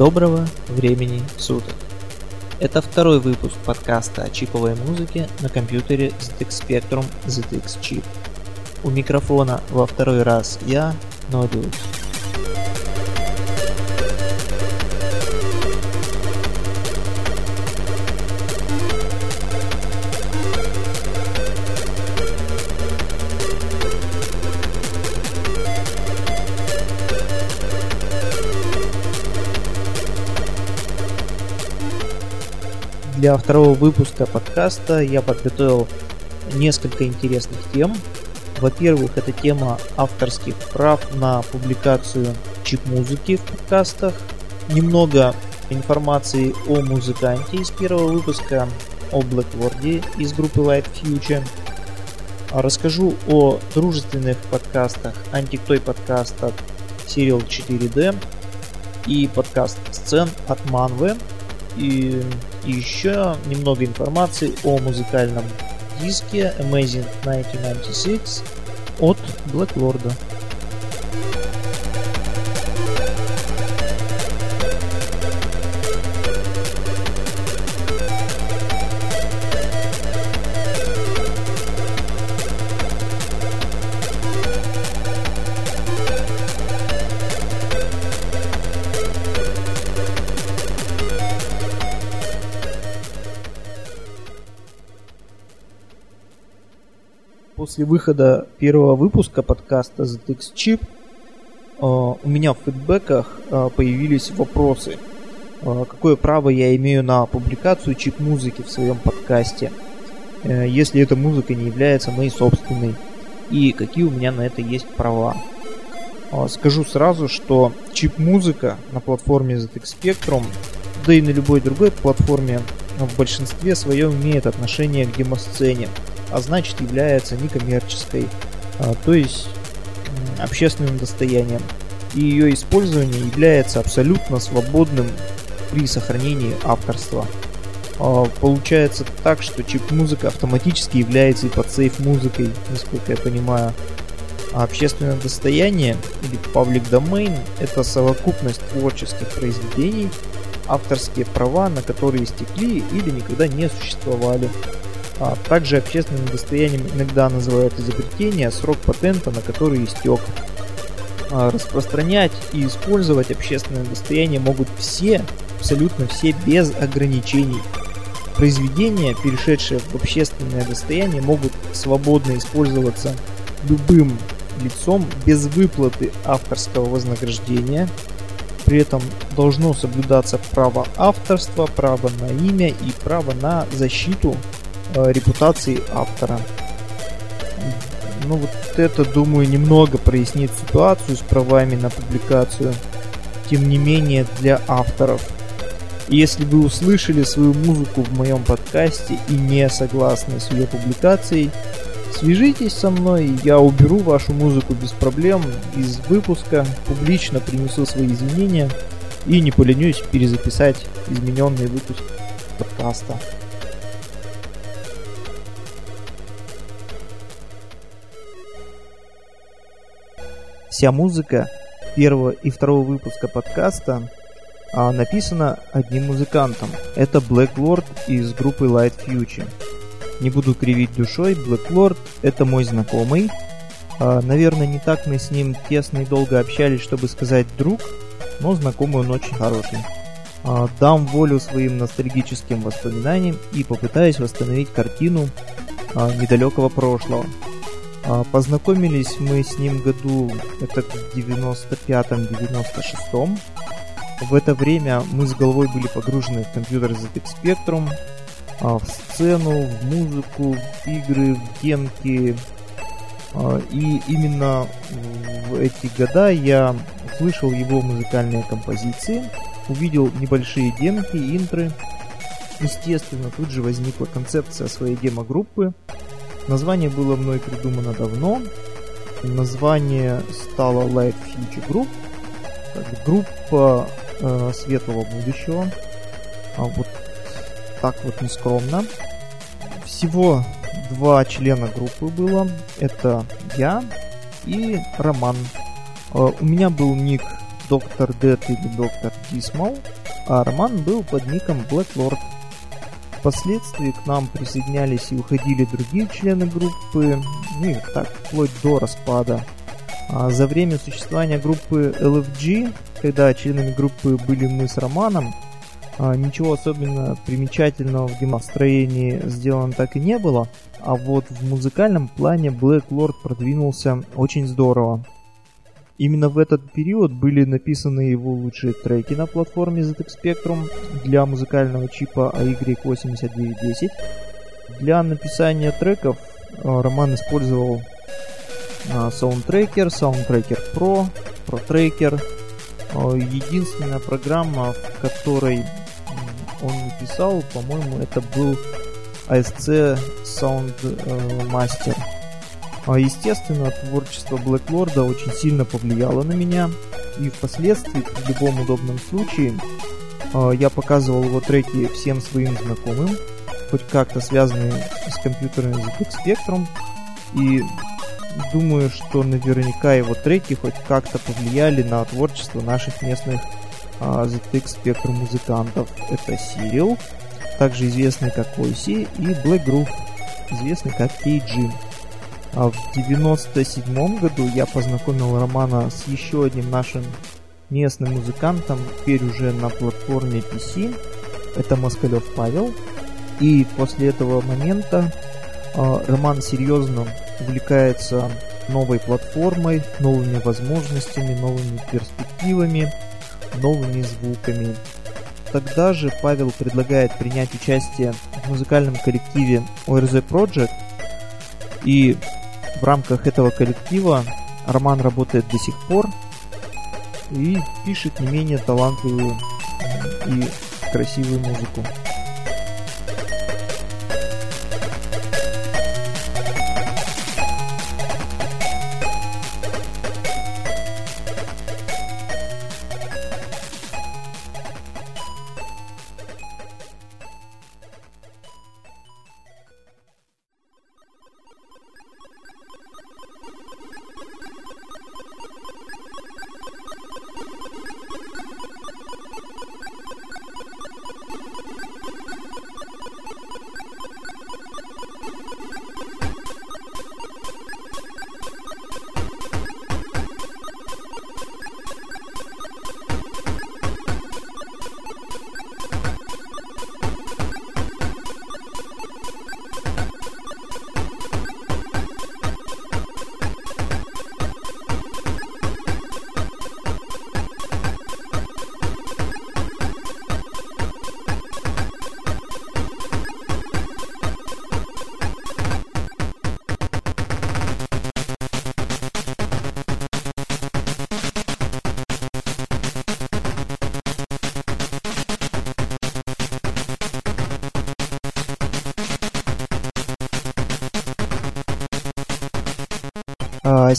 Доброго времени суток! Это второй выпуск подкаста о чиповой музыке на компьютере ZX Spectrum ZX Chip. У микрофона во второй раз я, Nodius. Для второго выпуска подкаста я подготовил несколько интересных тем. Во-первых, это тема авторских прав на публикацию чип-музыки в подкастах. Немного информации о музыканте из первого выпуска, о Blackboard из группы Light Future. Расскажу о дружественных подкастах Антиктой подкаст от Serial 4D и подкаст сцен от Manwe. И и еще немного информации о музыкальном диске Amazing 1996 от Black Lord. После выхода первого выпуска подкаста ZX Chip э, у меня в фидбэках э, появились вопросы. Э, какое право я имею на публикацию чип-музыки в своем подкасте, если эта музыка не является моей собственной, и какие у меня на это есть права. Скажу сразу, что чип-музыка на платформе ZX Spectrum, да и на любой другой платформе в большинстве своем имеет отношение к демосцене, а значит является некоммерческой, а, то есть общественным достоянием. И ее использование является абсолютно свободным при сохранении авторства. А, получается так, что чип-музыка автоматически является и под сейф музыкой, насколько я понимаю. А общественное достояние или public domain – это совокупность творческих произведений, авторские права на которые истекли или никогда не существовали. А также общественным достоянием иногда называют изобретение, срок патента на который истек. А распространять и использовать общественное достояние могут все, абсолютно все, без ограничений. Произведения, перешедшие в общественное достояние, могут свободно использоваться любым лицом без выплаты авторского вознаграждения. При этом должно соблюдаться право авторства, право на имя и право на защиту репутации автора. Ну вот это, думаю, немного прояснит ситуацию с правами на публикацию. Тем не менее, для авторов. Если вы услышали свою музыку в моем подкасте и не согласны с ее публикацией, свяжитесь со мной, я уберу вашу музыку без проблем из выпуска, публично принесу свои извинения и не поленюсь перезаписать измененный выпуск подкаста. Вся музыка первого и второго выпуска подкаста а, написана одним музыкантом. Это Black Lord из группы Light Future. Не буду кривить душой, Black Lord это мой знакомый. А, наверное, не так мы с ним тесно и долго общались, чтобы сказать друг, но знакомый он очень хороший. А, дам волю своим ностальгическим воспоминаниям и попытаюсь восстановить картину а, недалекого прошлого. А, познакомились мы с ним году, это в 95-96. В это время мы с головой были погружены в компьютер ZX Spectrum, а, в сцену, в музыку, в игры, в гемки. А, и именно в эти года я услышал его музыкальные композиции, увидел небольшие демки, интры. Естественно, тут же возникла концепция своей демо-группы, Название было мной придумано давно. Название стало Light Future Group, группа э, светлого будущего. А вот так вот нескромно. Всего два члена группы было. Это я и Роман. Э, у меня был ник Доктор Дед или Доктор Дисмал, а Роман был под ником Black Lord. Впоследствии к нам присоединялись и уходили другие члены группы, ну и так, вплоть до распада. А за время существования группы LFG, когда членами группы были мы с Романом, а, ничего особенно примечательного в демостроении сделано так и не было, а вот в музыкальном плане Black Lord продвинулся очень здорово. Именно в этот период были написаны его лучшие треки на платформе ZX Spectrum для музыкального чипа AY8910. Для написания треков а, Роман использовал Soundtracker, Soundtracker Pro, ProTracker. А, единственная программа, в которой он написал, по-моему, это был ASC Sound Master. А, естественно, творчество Black Lord очень сильно повлияло на меня, и впоследствии, в любом удобном случае, а, я показывал его треки всем своим знакомым, хоть как-то связанные с ZX Spectrum, и думаю, что наверняка его треки хоть как-то повлияли на творчество наших местных а, ZX Spectrum музыкантов. Это Сирил, также известный как Ойси, и Black Groove, известный как KG. А в 97 году я познакомил Романа с еще одним нашим местным музыкантом, теперь уже на платформе PC. Это Москалев Павел. И после этого момента э, Роман серьезно увлекается новой платформой, новыми возможностями, новыми перспективами, новыми звуками. Тогда же Павел предлагает принять участие в музыкальном коллективе ORZ Project, и в рамках этого коллектива Роман работает до сих пор и пишет не менее талантливую и красивую музыку.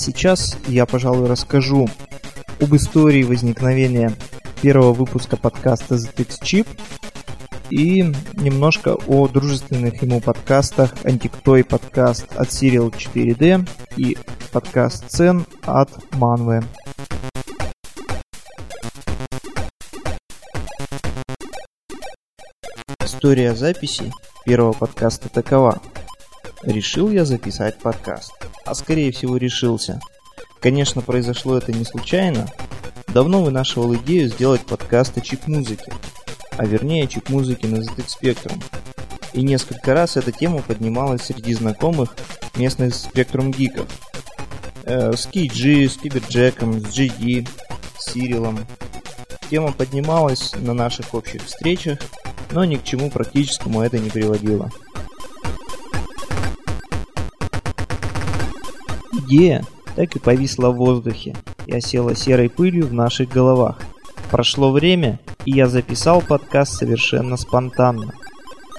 Сейчас я, пожалуй, расскажу об истории возникновения первого выпуска подкаста ZX Chip и немножко о дружественных ему подкастах Антиктой подкаст от Serial 4D и подкаст Цен от Manwe. История записи первого подкаста такова. Решил я записать подкаст а скорее всего решился. Конечно, произошло это не случайно. Давно вынашивал идею сделать подкаст о чип-музыке, а вернее чип-музыке на ZX Spectrum. И несколько раз эта тема поднималась среди знакомых местных спектрум гиков. Э, с KG, с Киберджеком, с GD, с Сирилом. Тема поднималась на наших общих встречах, но ни к чему практическому это не приводило. Идея так и повисла в воздухе и осела серой пылью в наших головах. Прошло время, и я записал подкаст совершенно спонтанно.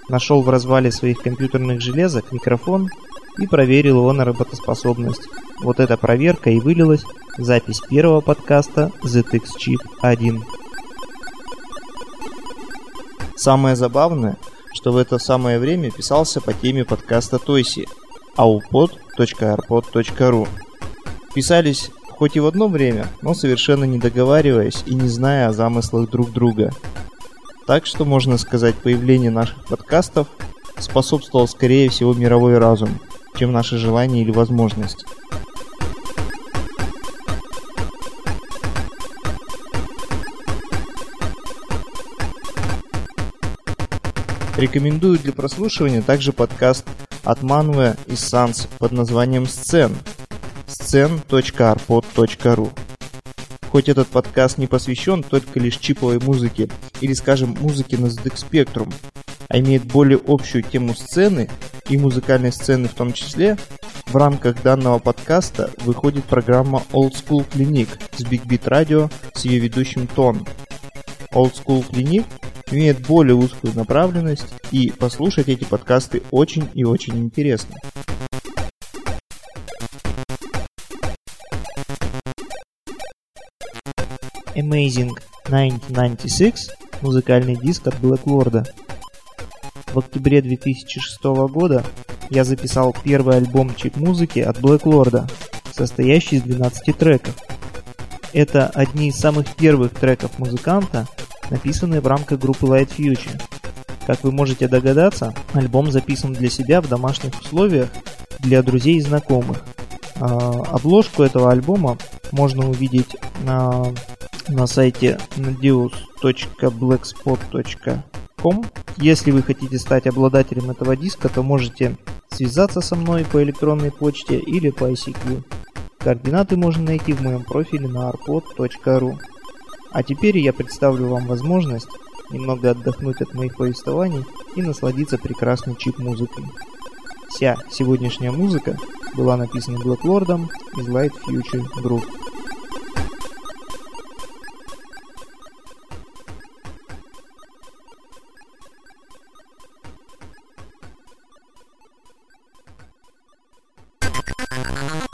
Нашел в развале своих компьютерных железок микрофон и проверил его на работоспособность. Вот эта проверка и вылилась в запись первого подкаста ZX Chip 1. Самое забавное, что в это самое время писался по теме подкаста Тойси aupod.arpod.ru. Писались хоть и в одно время, но совершенно не договариваясь и не зная о замыслах друг друга. Так что, можно сказать, появление наших подкастов способствовал скорее всего мировой разум, чем наши желания или возможности. Рекомендую для прослушивания также подкаст от Манве и Санс под названием «Сцен» scen.arpod.ru Хоть этот подкаст не посвящен только лишь чиповой музыке или, скажем, музыке на ZX Spectrum, а имеет более общую тему сцены и музыкальной сцены в том числе, в рамках данного подкаста выходит программа Old School Clinic с Big Beat Radio с ее ведущим Тон. Old School Clinic имеет более узкую направленность, и послушать эти подкасты очень и очень интересно. Amazing 1996 – музыкальный диск от Black Lord. В октябре 2006 года я записал первый альбом чип-музыки от Black Lord, состоящий из 12 треков. Это одни из самых первых треков музыканта, написанные в рамках группы Light Future. Как вы можете догадаться, альбом записан для себя в домашних условиях для друзей и знакомых. А, обложку этого альбома можно увидеть на, на сайте nadius.blackspot.com. Если вы хотите стать обладателем этого диска, то можете связаться со мной по электронной почте или по ICQ. Координаты можно найти в моем профиле на arpod.ru. А теперь я представлю вам возможность немного отдохнуть от моих повествований и насладиться прекрасной чип-музыкой. Вся сегодняшняя музыка была написана Блэклордом из Light Future Group. you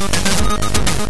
thank